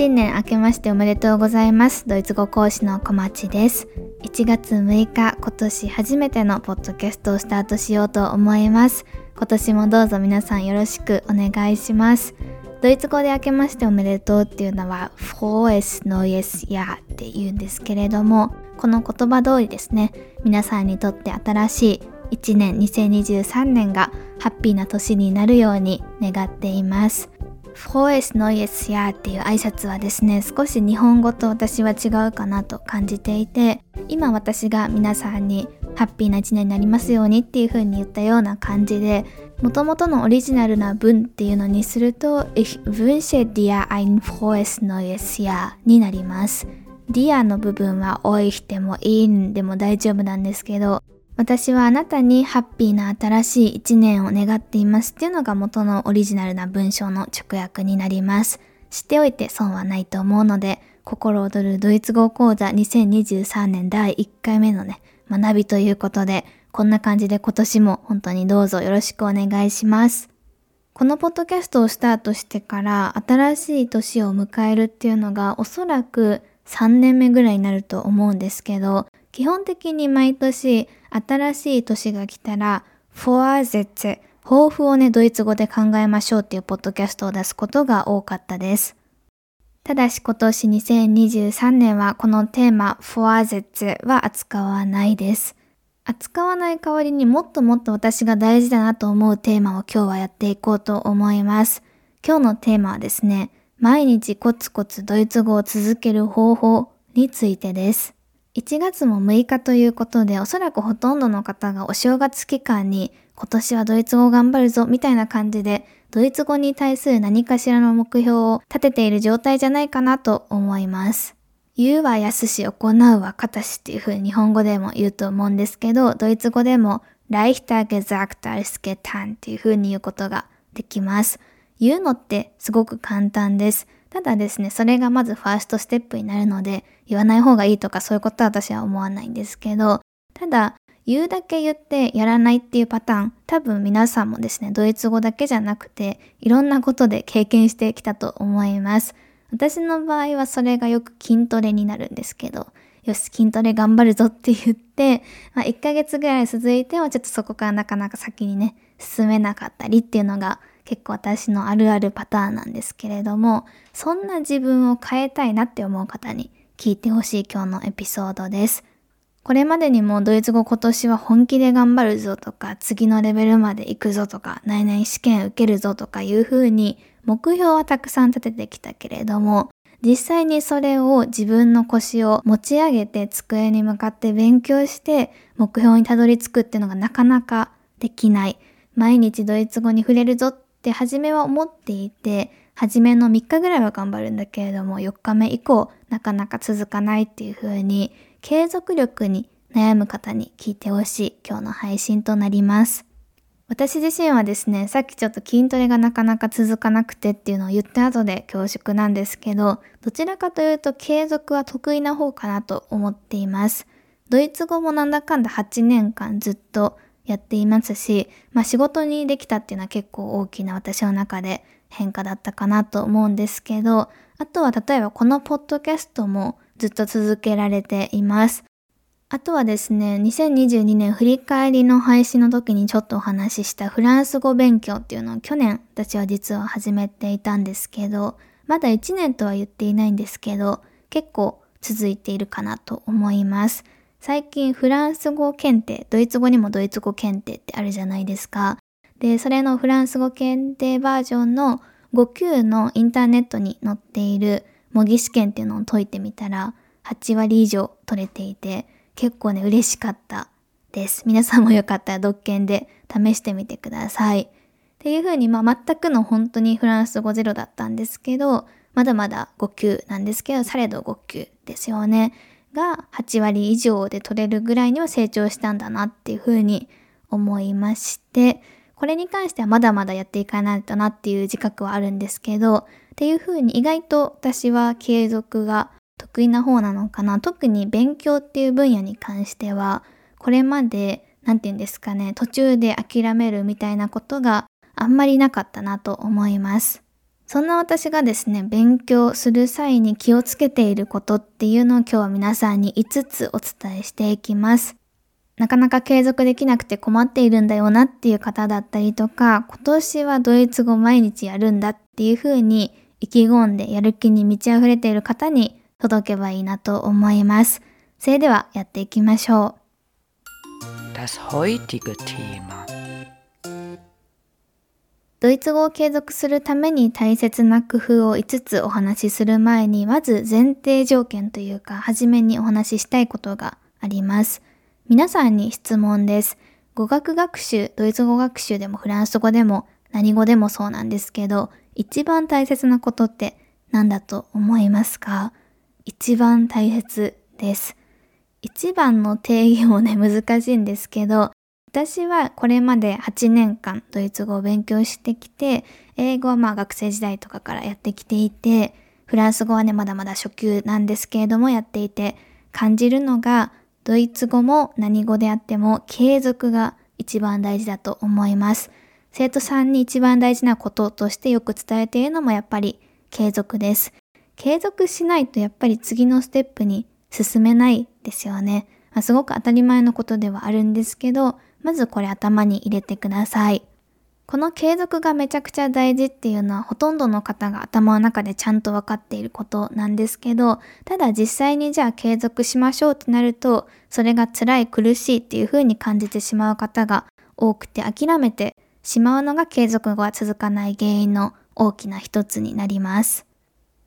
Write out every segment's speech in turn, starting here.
新年明けましておめでとうございます。ドイツ語講師の小町です。1月6日、今年初めてのポッドキャストをスタートしようと思います。今年もどうぞ皆さんよろしくお願いします。ドイツ語で明けましておめでとうっていうのは Frohes Neues Jahr って言うんですけれども、この言葉通りですね、皆さんにとって新しい1年2023年がハッピーな年になるように願っています。Frohes Neues Jahr っていう挨拶はですね、少し日本語と私は違うかなと感じていて、今私が皆さんにハッピーな一年になりますようにっていう風に言ったような感じで、もともとのオリジナルな文っていうのにすると、Ich wünsche dir ein frohes neues Jahr になります。Dear の部分は euch でも in でも大丈夫なんですけど、私はあなたにハッピーな新しい一年を願っていますっていうのが元のオリジナルな文章の直訳になります。知っておいて損はないと思うので、心躍るドイツ語講座2023年第1回目のね、学びということで、こんな感じで今年も本当にどうぞよろしくお願いします。このポッドキャストをスタートしてから新しい年を迎えるっていうのがおそらく3年目ぐらいになると思うんですけど、基本的に毎年新しい年が来たら、フォアゼツ、抱負をね、ドイツ語で考えましょうっていうポッドキャストを出すことが多かったです。ただし今年2023年はこのテーマ、フォアゼツは扱わないです。扱わない代わりにもっともっと私が大事だなと思うテーマを今日はやっていこうと思います。今日のテーマはですね、毎日コツコツドイツ語を続ける方法についてです。1月も6日ということで、おそらくほとんどの方がお正月期間に今年はドイツ語を頑張るぞみたいな感じで、ドイツ語に対する何かしらの目標を立てている状態じゃないかなと思います。言うは安し、行うは形しっていう風に日本語でも言うと思うんですけど、ドイツ語でも leichter gesagt als getan っていう風に言うことができます。言うのってすごく簡単です。ただですね、それがまずファーストステップになるので、言わない方がいいとかそういうことは私は思わないんですけど、ただ、言うだけ言ってやらないっていうパターン、多分皆さんもですね、ドイツ語だけじゃなくて、いろんなことで経験してきたと思います。私の場合はそれがよく筋トレになるんですけど、よし、筋トレ頑張るぞって言って、まあ、1ヶ月ぐらい続いてもちょっとそこからなかなか先にね、進めなかったりっていうのが結構私のあるあるパターンなんですけれども、そんな自分を変えたいなって思う方に聞いてほしい今日のエピソードです。これまでにもドイツ語今年は本気で頑張るぞとか、次のレベルまで行くぞとか、内々試験受けるぞとかいう風に目標はたくさん立ててきたけれども、実際にそれを自分の腰を持ち上げて机に向かって勉強して目標にたどり着くっていうのがなかなかできない。毎日ドイツ語に触れるぞって初めは思っていて、初めの3日ぐらいは頑張るんだけれども、4日目以降なかなか続かないっていう風に、継続力に悩む方に聞いてほしい今日の配信となります。私自身はですね、さっきちょっと筋トレがなかなか続かなくてっていうのを言った後で恐縮なんですけど、どちらかというと継続は得意な方かなと思っています。ドイツ語もなんだかんだ8年間ずっとやっていますし、まあ仕事にできたっていうのは結構大きな私の中で変化だったかなと思うんですけど、あとは例えばこのポッドキャストもずっと続けられています。あとはですね、2022年振り返りの配信の時にちょっとお話ししたフランス語勉強っていうのを去年私は実は始めていたんですけど、まだ1年とは言っていないんですけど、結構続いているかなと思います。最近フランス語検定、ドイツ語にもドイツ語検定ってあるじゃないですか。で、それのフランス語検定バージョンの5級のインターネットに載っている模擬試験っていうのを解いてみたら、8割以上取れていて、結構ね、嬉しかったです。皆さんもよかったら独研で試してみてください。っていう風に、まあ全くの本当にフランス語ゼロだったんですけど、まだまだ5級なんですけど、されど5級ですよね。が8割以上で取れるぐらいには成長したんだなっていう風に思いまして、これに関してはまだまだやっていかないとなっていう自覚はあるんですけど、っていう風に意外と私は継続が得意な方なのかな。特に勉強っていう分野に関しては、これまで、なんて言うんですかね、途中で諦めるみたいなことがあんまりなかったなと思います。そんな私がですね、勉強する際に気をつけていることっていうのを今日は皆さんに5つお伝えしていきます。なかなか継続できなくて困っているんだよなっていう方だったりとか、今年はドイツ語毎日やるんだっていう風に意気込んでやる気に満ち溢れている方に届けばいいなと思います。それではやっていきましょう。ドイツ語を継続するために大切な工夫を5つお話しする前に、まず前提条件というか、初めにお話ししたいことがあります。皆さんに質問です。語学学習、ドイツ語学習でもフランス語でも何語でもそうなんですけど、一番大切なことって何だと思いますか？一番大切です。一番の定義もね、難しいんですけど、私はこれまで8年間ドイツ語を勉強してきて、英語はまあ学生時代とかからやってきていて、フランス語はね、まだまだ初級なんですけれどもやっていて、感じるのが、ドイツ語も何語であっても継続が一番大事だと思います。生徒さんに一番大事なこととしてよく伝えているのもやっぱり継続です。継続しないとやっぱり次のステップに進めないですよね。まあ、すごく当たり前のことではあるんですけど、まずこれ頭に入れてください。この継続がめちゃくちゃ大事っていうのはほとんどの方が頭の中でちゃんと分かっていることなんですけど、ただ実際にじゃあ継続しましょうってなると、それが辛い苦しいっていう風に感じてしまう方が多くて諦めてしまうのが継続が続かない原因の大きな一つになります。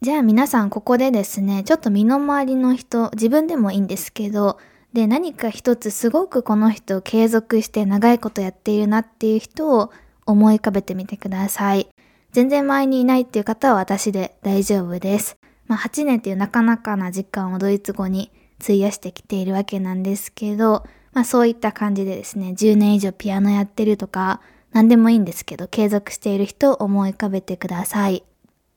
じゃあ皆さんここでですね、ちょっと身の回りの人、自分でもいいんですけど、で、何か一つすごくこの人を継続して長いことやっているなっていう人を思い浮かべてみてください。全然前にいないっていう方は私で大丈夫です。まあ8年っていうなかなかな時間をドイツ語に費やしてきているわけなんですけど、まあそういった感じでですね、10年以上ピアノやってるとか、何でもいいんですけど、継続している人を思い浮かべてください。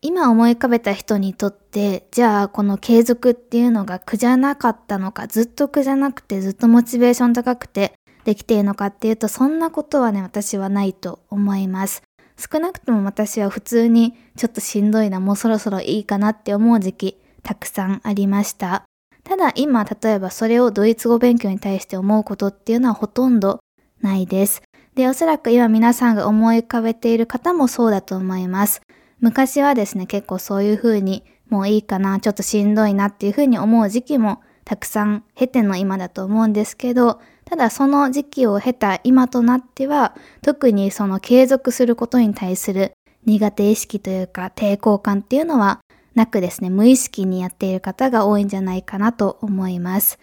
今思い浮かべた人にとって、じゃあこの継続っていうのが苦じゃなかったのか、ずっと苦じゃなくてずっとモチベーション高くてできているのかっていうと、そんなことはね、私はないと思います。少なくとも私は普通にちょっとしんどいな、もうそろそろいいかなって思う時期、たくさんありました。ただ今、例えばそれをドイツ語勉強に対して思うことっていうのはほとんどないです。で、おそらく今皆さんが思い浮かべている方もそうだと思います。昔はですね、結構そういう風に、もういいかな、ちょっとしんどいなっていう風に思う時期もたくさん経ての今だと思うんですけど、ただその時期を経た今となっては、特にその継続することに対する苦手意識というか抵抗感っていうのはなくですね、無意識にやっている方が多いんじゃないかなと思います。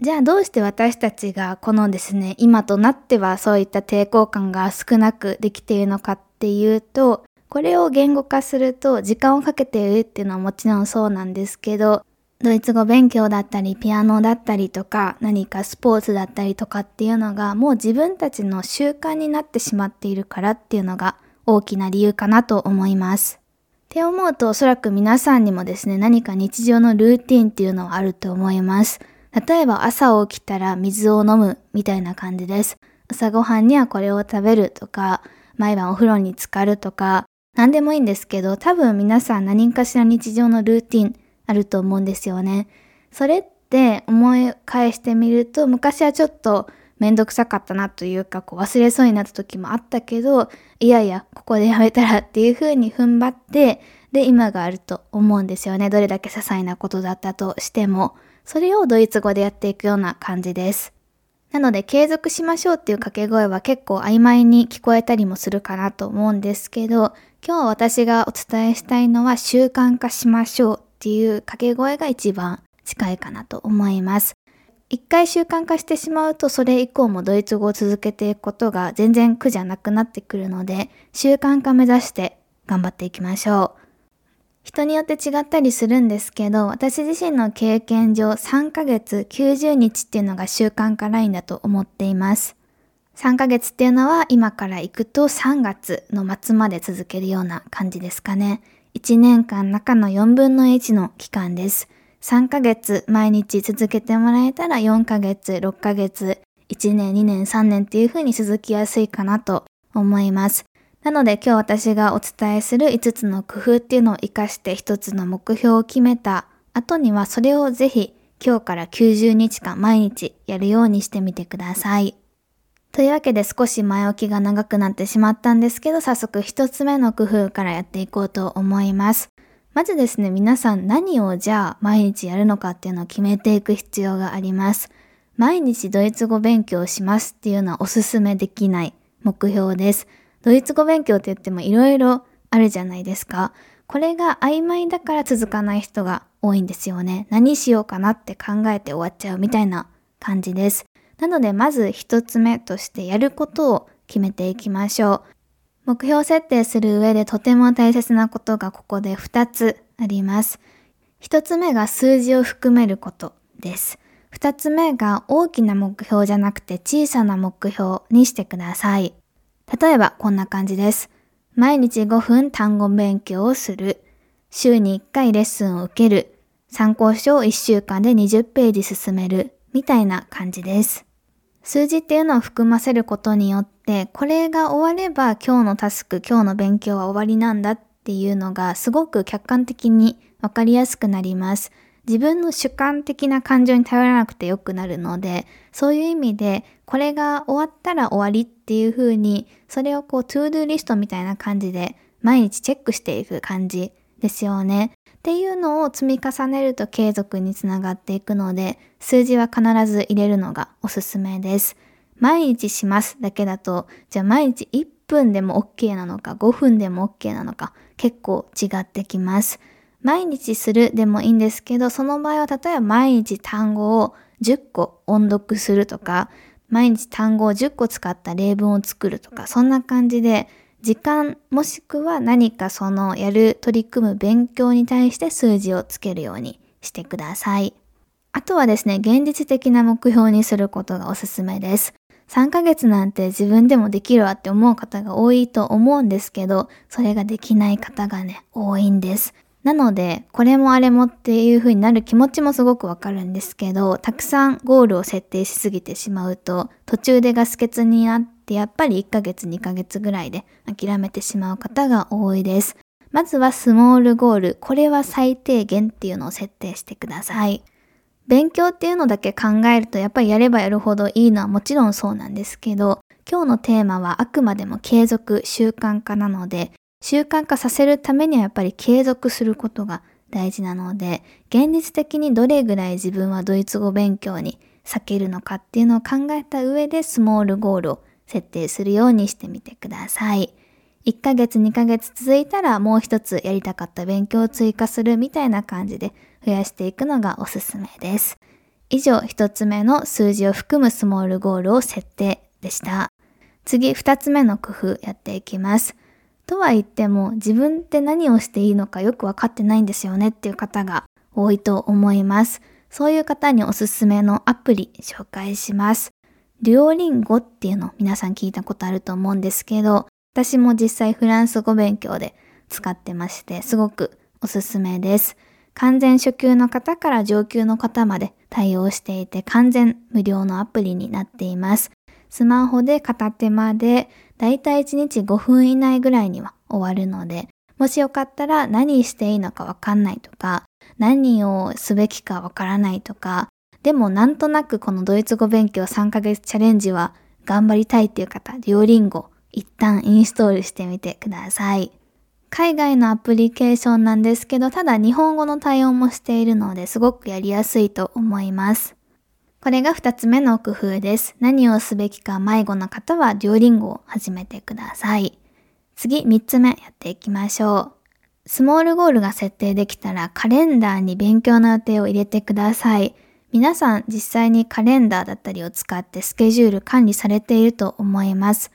じゃあどうして私たちがこのですね、今となってはそういった抵抗感が少なくできているのかっていうと、これを言語化すると時間をかけているっていうのはもちろんそうなんですけど、ドイツ語勉強だったり、ピアノだったりとか、何かスポーツだったりとかっていうのがもう自分たちの習慣になってしまっているからっていうのが大きな理由かなと思います。って思うとおそらく皆さんにもですね、何か日常のルーティンっていうのはあると思います。例えば朝起きたら水を飲むみたいな感じです。朝ごはんにはこれを食べるとか、毎晩お風呂に浸かるとか、何でもいいんですけど、多分皆さん何かしら日常のルーティンあると思うんですよね。それって思い返してみると、昔はちょっとめんどくさかったなというか、こう忘れそうになった時もあったけど、いやいや、ここでやめたらっていう風に踏ん張って、で、今があると思うんですよね。どれだけ些細なことだったとしても。それをドイツ語でやっていくような感じです。なので継続しましょうっていう掛け声は結構曖昧に聞こえたりもするかなと思うんですけど、今日私がお伝えしたいのは習慣化しましょうっていう掛け声が一番近いかなと思います。一回習慣化してしまうとそれ以降もドイツ語を続けていくことが全然苦じゃなくなってくるので習慣化目指して頑張っていきましょう。人によって違ったりするんですけど、私自身の経験上3ヶ月90日っていうのが習慣化ラインだと思っています。3ヶ月っていうのは今から行くと3月の末まで続けるような感じですかね。1年間中の4分の1の期間です。3ヶ月毎日続けてもらえたら4ヶ月、6ヶ月、1年、2年、3年っていう風に続きやすいかなと思います。なので今日私がお伝えする5つの工夫っていうのを活かして1つの目標を決めた後にはそれをぜひ今日から90日間毎日やるようにしてみてください。というわけで少し前置きが長くなってしまったんですけど、早速一つ目の工夫からやっていこうと思います。まずですね、皆さん何をじゃあ毎日やるのかっていうのを決めていく必要があります。毎日ドイツ語勉強しますっていうのはおすすめできない目標です。ドイツ語勉強って言っても色々あるじゃないですか。これが曖昧だから続かない人が多いんですよね。何しようかなって考えて終わっちゃうみたいな感じです。なのでまず一つ目としてやることを決めていきましょう。目標設定する上でとても大切なことがここで2つあります。1つ目が数字を含めることです。2つ目が大きな目標じゃなくて小さな目標にしてください。例えばこんな感じです。毎日5分単語勉強をする。週に1回レッスンを受ける。参考書を1週間で20ページ進める。みたいな感じです。数字っていうのを含ませることによって、これが終われば今日のタスク、今日の勉強は終わりなんだっていうのがすごく客観的にわかりやすくなります。自分の主観的な感情に頼らなくてよくなるので、そういう意味で、これが終わったら終わりっていう風に、それをこう、トゥードゥリストみたいな感じで、毎日チェックしていく感じですよね。っていうのを積み重ねると継続につながっていくので、数字は必ず入れるのがおすすめです。毎日しますだけだと、じゃあ毎日1分でも OK なのか5分でも OK なのか結構違ってきます。毎日するでもいいんですけど、その場合は例えば毎日単語を10個音読するとか、毎日単語を10個使った例文を作るとか、そんな感じで時間もしくは何かそのやる取り組む勉強に対して数字をつけるようにしてください。あとはですね、現実的な目標にすることがおすすめです。3ヶ月なんて自分でもできるわって思う方が多いと思うんですけど、それができない方がね、多いんです。なので、これもあれもっていう風になる気持ちもすごくわかるんですけど、たくさんゴールを設定しすぎてしまうと、途中でガス欠になってってやっぱり1ヶ月2ヶ月ぐらいで諦めてしまう方が多いです。まずはスモールゴール。これは最低限っていうのを設定してください。勉強っていうのだけ考えるとやっぱりやればやるほどいいのはもちろんそうなんですけど、今日のテーマはあくまでも継続、習慣化なので、習慣化させるためにはやっぱり継続することが大事なので、現実的にどれぐらい自分はドイツ語勉強に避けるのかっていうのを考えた上でスモールゴールを設定するようにしてみてください。1ヶ月2ヶ月続いたらもう一つやりたかった勉強を追加するみたいな感じで増やしていくのがおすすめです。以上一つ目の数字を含むスモールゴールを設定でした。次二つ目の工夫やっていきます。とは言っても自分って何をしていいのかよくわかってないんですよねっていう方が多いと思います。そういう方におすすめのアプリ紹介します。デュオリンゴっていうの皆さん聞いたことあると思うんですけど、私も実際フランス語勉強で使ってまして、すごくおすすめです。完全初級の方から上級の方まで対応していて完全無料のアプリになっています。スマホで片手間でだいたい1日5分以内ぐらいには終わるので、もしよかったら何していいのかわかんないとか、何をすべきかわからないとか、でもなんとなくこのドイツ語勉強3ヶ月チャレンジは頑張りたいっていう方、デュオリンゴ一旦インストールしてみてください。海外のアプリケーションなんですけど、ただ日本語の対応もしているのですごくやりやすいと思います。これが二つ目の工夫です。何をすべきか迷子な方はデュオリンゴを始めてください。次、三つ目やっていきましょう。スモールゴールが設定できたらカレンダーに勉強の予定を入れてください。皆さん実際にカレンダーだったりを使ってスケジュール管理されていると思います。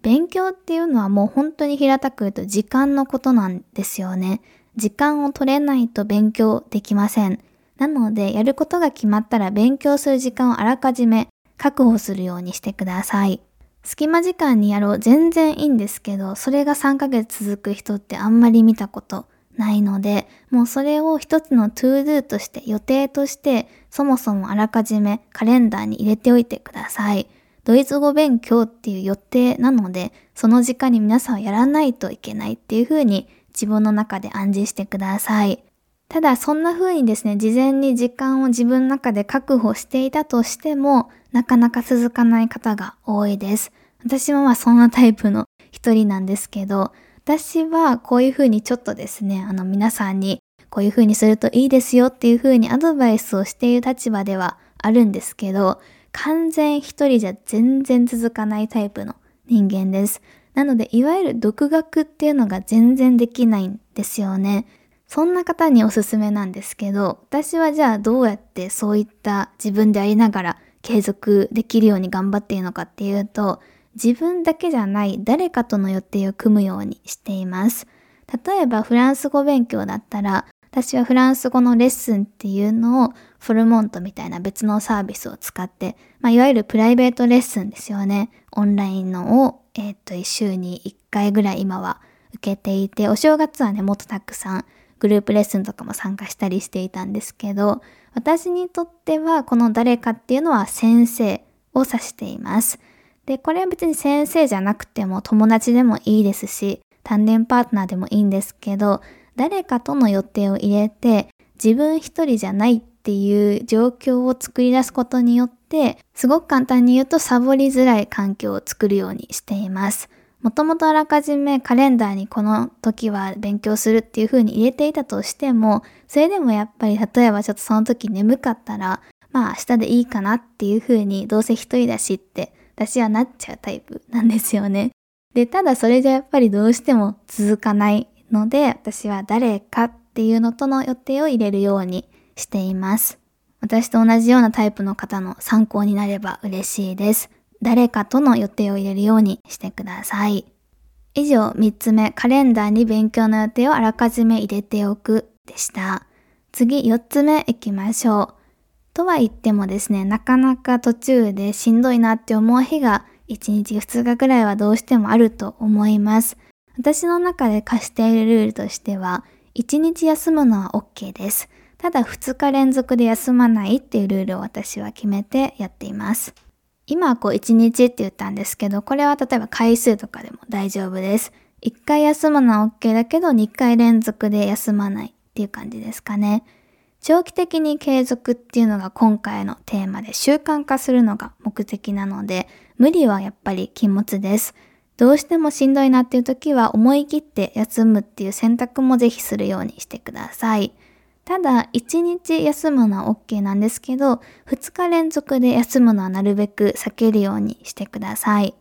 勉強っていうのはもう本当に平たく言うと時間のことなんですよね。時間を取れないと勉強できません。なので、やることが決まったら勉強する時間をあらかじめ確保するようにしてください。隙間時間にやろう全然いいんですけど、それが3ヶ月続く人ってあんまり見たことないので、もうそれを一つの to do として予定としてそもそもあらかじめカレンダーに入れておいてください。ドイツ語勉強っていう予定なので、その時間に皆さんはやらないといけないっていう風に自分の中で暗示してください。ただそんな風にですね、事前に時間を自分の中で確保していたとしても、なかなか続かない方が多いです。私もまあそんなタイプの一人なんですけど、私はこういう風にちょっとですね、あの皆さんにこういう風にするといいですよっていう風にアドバイスをしている立場ではあるんですけど、完全一人じゃ全然続かないタイプの人間です。なので、いわゆる独学っていうのが全然できないんですよね。そんな方におすすめなんですけど、私はじゃあどうやってそういった自分でありながら継続できるように頑張っているのかっていうと、自分だけじゃない誰かとの予定を組むようにしています。例えばフランス語勉強だったら、私はフランス語のレッスンっていうのをフォルモントみたいな別のサービスを使って、まあ、いわゆるプライベートレッスンですよね。オンラインのを、えっ、と、1週に1回ぐらい今は受けていて、お正月はね、もっとたくさんグループレッスンとかも参加したりしていたんですけど、私にとってはこの誰かっていうのは先生を指しています。で、これは別に先生じゃなくても友達でもいいですし、単年パートナーでもいいんですけど、誰かとの予定を入れて、自分一人じゃないっていう状況を作り出すことによって、すごく簡単に言うとサボりづらい環境を作るようにしています。もともとあらかじめカレンダーにこの時は勉強するっていう風に入れていたとしても、それでもやっぱり例えばちょっとその時眠かったら、まあ明日でいいかなっていう風にどうせ一人だしって私はなっちゃうタイプなんですよね。で、ただそれじゃやっぱりどうしても続かないので、私は誰かっていうのとの予定を入れるようにしています。私と同じようなタイプの方の参考になれば嬉しいです。誰かとの予定を入れるようにしてください。以上、3つ目、カレンダーに勉強の予定をあらかじめ入れておくでした。次、4つ目行きましょう。とは言ってもですね、なかなか途中でしんどいなって思う日が1日2日ぐらいはどうしてもあると思います。私の中で課しているルールとしては、1日休むのは OK です。ただ2日連続で休まないっていうルールを私は決めてやっています。今はこう1日って言ったんですけど、これは例えば回数とかでも大丈夫です。1回休むのは OK だけど、2回連続で休まないっていう感じですかね。長期的に継続っていうのが今回のテーマで習慣化するのが目的なので、無理はやっぱり禁物です。どうしてもしんどいなっていう時は思い切って休むっていう選択もぜひするようにしてください。ただ、1日休むのは OK なんですけど、2日連続で休むのはなるべく避けるようにしてください。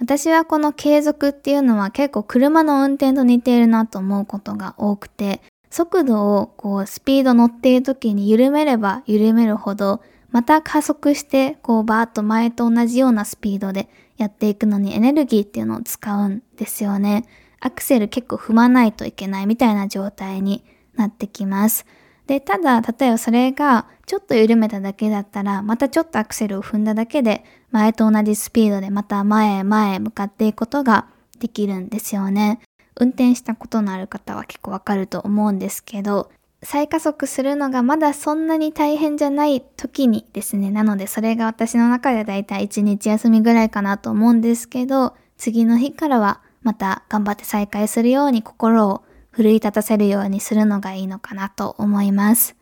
私はこの継続っていうのは結構車の運転と似ているなと思うことが多くて、速度をこうスピード乗っている時に緩めれば緩めるほど、また加速してこうバーッと前と同じようなスピードでやっていくのにエネルギーっていうのを使うんですよね。アクセル結構踏まないといけないみたいな状態になってきます。で、ただ、例えばそれがちょっと緩めただけだったら、またちょっとアクセルを踏んだだけで、前と同じスピードでまた前へ前へ向かっていくことができるんですよね。運転したことのある方は結構わかると思うんですけど、再加速するのがまだそんなに大変じゃない時にですね。なのでそれが私の中でだいたい1日休みぐらいかなと思うんですけど、次の日からはまた頑張って再開するように心を奮い立たせるようにするのがいいのかなと思います。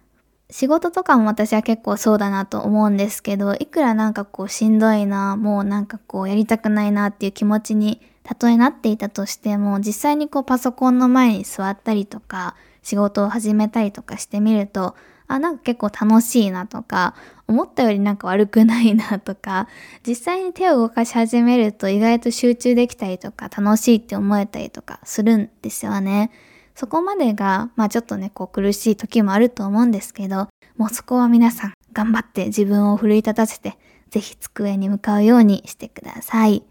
仕事とかも私は結構そうだなと思うんですけど、いくらなんかこうしんどいな、もうなんかこうやりたくないなっていう気持ちにたとえなっていたとしても、実際にこうパソコンの前に座ったりとか、仕事を始めたりとかしてみると、あ、なんか結構楽しいなとか、思ったよりなんか悪くないなとか、実際に手を動かし始めると意外と集中できたりとか、楽しいって思えたりとかするんですよね。そこまでが、まあちょっとね、こう苦しい時もあると思うんですけど、もうそこは皆さん頑張って自分を奮い立たせて、ぜひ机に向かうようにしてください。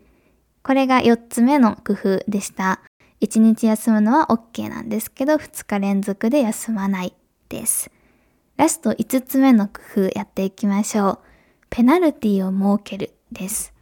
これが4つ目の工夫でした。1日休むのは OK なんですけど、2日連続で休まないです。ラスト5つ目の工夫やっていきましょう。ペナルティを設けるです。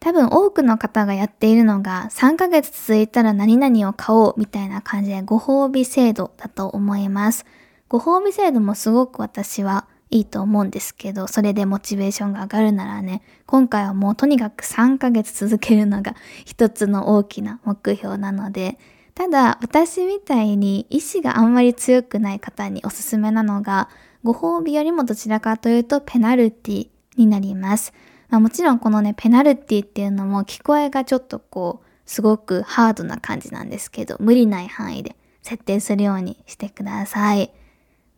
多分多くの方がやっているのが3ヶ月続いたら何々を買おうみたいな感じでご褒美制度だと思います。ご褒美制度もすごく私はいいと思うんですけど、それでモチベーションが上がるならね、今回はもうとにかく3ヶ月続けるのが 一つの大きな目標なので、ただ私みたいに意志があんまり強くない方におすすめなのが、ご褒美よりもどちらかというとペナルティになります。まあ、もちろんこのね、ペナルティっていうのも聞こえがちょっとこう、すごくハードな感じなんですけど、無理ない範囲で設定するようにしてください。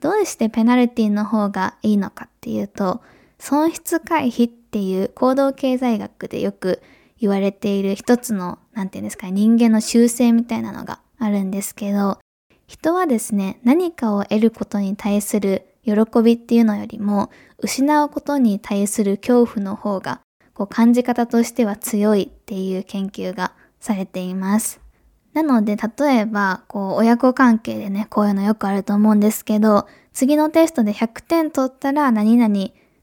どうしてペナルティの方がいいのかっていうと、損失回避っていう行動経済学でよく言われている一つの、なんていうんですか、人間の習性みたいなのがあるんですけど、人はですね、何かを得ることに対する喜びっていうのよりも、失うことに対する恐怖の方が、こう感じ方としては強いっていう研究がされています。なので、例えば、こう、親子関係でね、こういうのよくあると思うんですけど、次のテストで100点取ったら何々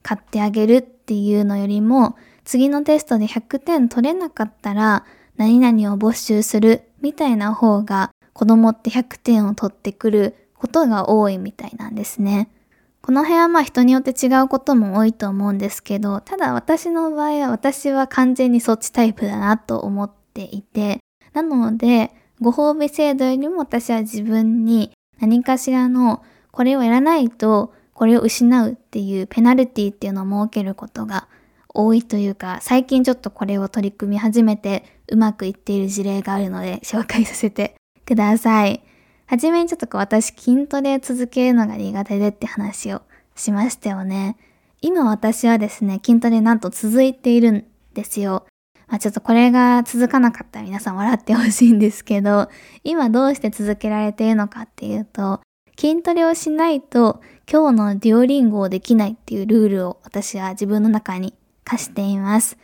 買ってあげるっていうのよりも、次のテストで100点取れなかったら何々を没収するみたいな方が子供って100点を取ってくることが多いみたいなんですね。この辺はまあ人によって違うことも多いと思うんですけど、ただ私の場合は私は完全にそっちタイプだなと思っていて、なのでご褒美制度よりも私は自分に何かしらのこれをやらないとこれを失うっていうペナルティっていうのを設けることが多いというか、最近ちょっとこれを取り組み始めてうまくいっている事例があるので紹介させてください。はじめにちょっとこう私筋トレ続けるのが苦手でって話をしましたよね。今私はですね、筋トレなんと続いているんですよ。まあ、ちょっとこれが続かなかったら皆さん笑ってほしいんですけど、今どうして続けられているのかっていうと、筋トレをしないと今日のデュオリンゴをできないっていうルールを私は自分の中に課しています。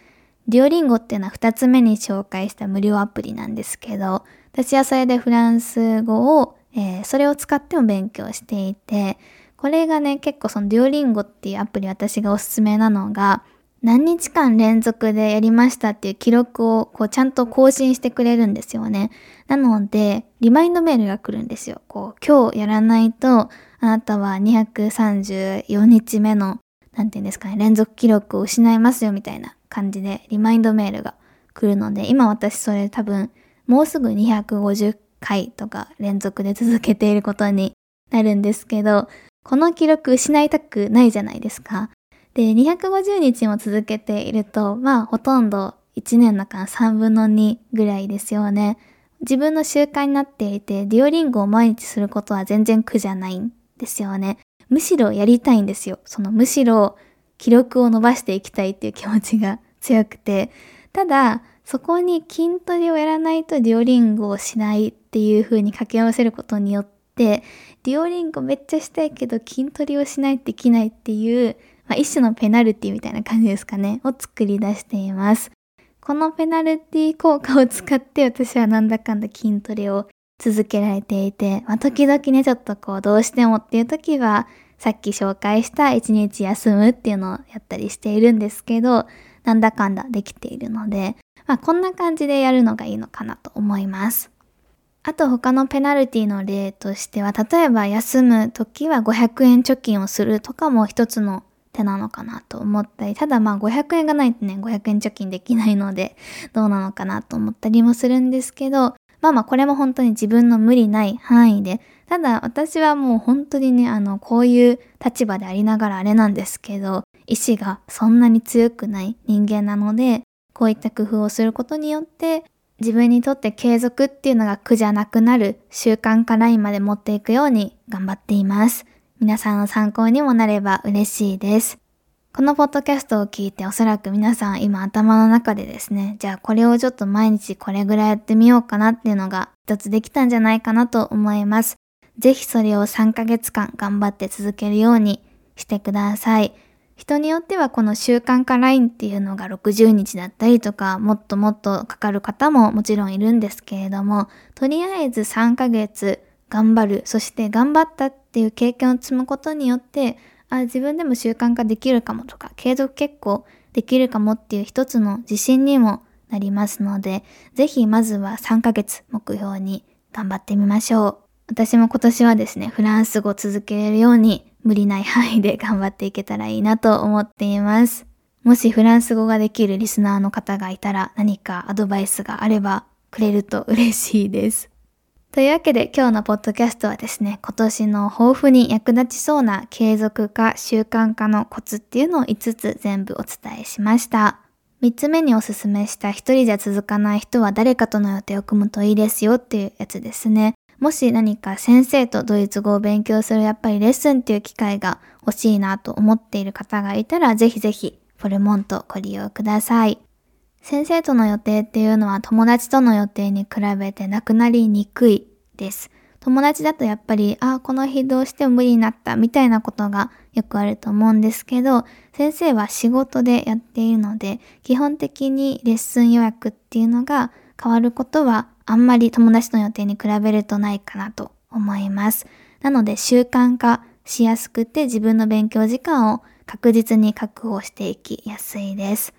デュオリンゴっていうのは2つ目に紹介した無料アプリなんですけど、私はそれでフランス語を、えー、それを使っても勉強していて、これがね、結構そのデュオリンゴっていうアプリ私がおすすめなのが、何日間連続でやりましたっていう記録をこうちゃんと更新してくれるんですよね。なので、リマインドメールが来るんですよ。こう、今日やらないと、あなたは234日目の、なんていうんですかね、連続記録を失いますよみたいな感じでリマインドメールが来るので、今私それ多分、もうすぐ250回とか連続で続けていることになるんですけど、この記録失いたくないじゃないですか。で、250日も続けていると、まあ、ほとんど1年の間3分の2ぐらいですよね。自分の習慣になっていて、デュオリンゴを毎日することは全然苦じゃないんですよね。むしろやりたいんですよ。そのむしろ記録を伸ばしていきたいっていう気持ちが強くて。ただ、そこに筋トレをやらないとデュオリンゴをしないっていう風に掛け合わせることによって、デュオリンゴめっちゃしたいけど筋トレをしないとできないっていうまあ、一種のペナルティみたいな感じですかね、を作り出しています。このペナルティ効果を使って私はなんだかんだ筋トレを続けられていて、まあ、時々ね、ちょっとこう、どうしてもっていう時は、さっき紹介した一日休むっていうのをやったりしているんですけど、なんだかんだできているので、まあ、こんな感じでやるのがいいのかなと思います。あと他のペナルティの例としては、例えば休む時は500円貯金をするとかも一つの手なのかなと思ったり、ただまあ500円がないとね、500円貯金できないので、どうなのかなと思ったりもするんですけど、まあまあこれも本当に自分の無理ない範囲で、ただ私はもう本当にね、あの、こういう立場でありながらあれなんですけど、意志がそんなに強くない人間なので、こういった工夫をすることによって、自分にとって継続っていうのが苦じゃなくなる習慣化ラインまで持っていくように頑張っています。皆さんの参考にもなれば嬉しいです。このポッドキャストを聞いておそらく皆さん今頭の中でですね、じゃあこれをちょっと毎日これぐらいやってみようかなっていうのが一つできたんじゃないかなと思います。ぜひそれを3ヶ月間頑張って続けるようにしてください。人によってはこの習慣化ラインっていうのが60日だったりとか、もっともっとかかる方ももちろんいるんですけれども、とりあえず3ヶ月頑張る、そして頑張ったっっていう経験を積むことによって、あ、自分でも習慣化できるかもとか、継続結構できるかもっていう一つの自信にもなりますので、ぜひまずは3ヶ月目標に頑張ってみましょう。私も今年はですね、フランス語を続けれるように無理ない範囲で頑張っていけたらいいなと思っています。もしフランス語ができるリスナーの方がいたら何かアドバイスがあればくれると嬉しいです。というわけで今日のポッドキャストはですね、今年の抱負に役立ちそうな継続化、習慣化のコツっていうのを5つ全部お伝えしました。3つ目におすすめした一人じゃ続かない人は誰かとの予定を組むといいですよっていうやつですね。もし何か先生とドイツ語を勉強するやっぱりレッスンっていう機会が欲しいなと思っている方がいたらぜひぜひフォルモントご利用ください。先生との予定っていうのは友達との予定に比べてなくなりにくいです。友達だとやっぱり、ああ、この日どうしても無理になったみたいなことがよくあると思うんですけど、先生は仕事でやっているので、基本的にレッスン予約っていうのが変わることはあんまり友達の予定に比べるとないかなと思います。なので習慣化しやすくて自分の勉強時間を確実に確保していきやすいです。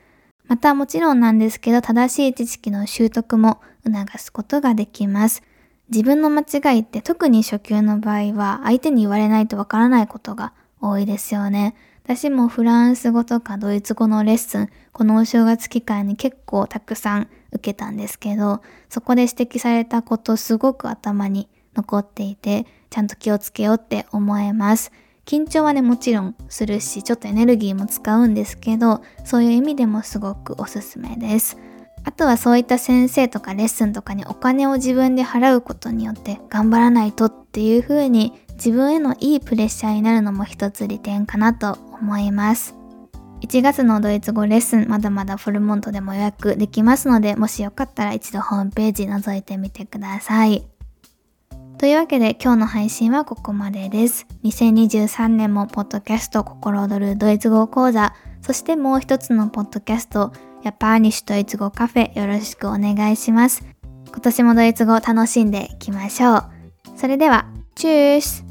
またもちろんなんですけど正しい知識の習得も促すことができます。自分の間違いって特に初級の場合は相手に言われないとわからないことが多いですよね。私もフランス語とかドイツ語のレッスン、このお正月期間に結構たくさん受けたんですけど、そこで指摘されたことすごく頭に残っていて、ちゃんと気をつけようって思えます。緊張はね、もちろんするし、ちょっとエネルギーも使うんですけど、そういう意味でもすごくおすすめです。あとはそういった先生とかレッスンとかにお金を自分で払うことによって頑張らないとっていう風に自分へのいいプレッシャーになるのも一つ利点かなと思います。1月のドイツ語レッスンまだまだフォルモントでも予約できますのでもしよかったら一度ホームページ覗いてみてください。というわけで今日の配信はここまでです。2023年もポッドキャスト心躍るドイツ語講座そしてもう一つのポッドキャストヤパーニッシュドイツ語カフェよろしくお願いします。今年もドイツ語を楽しんでいきましょう。それでは、チュース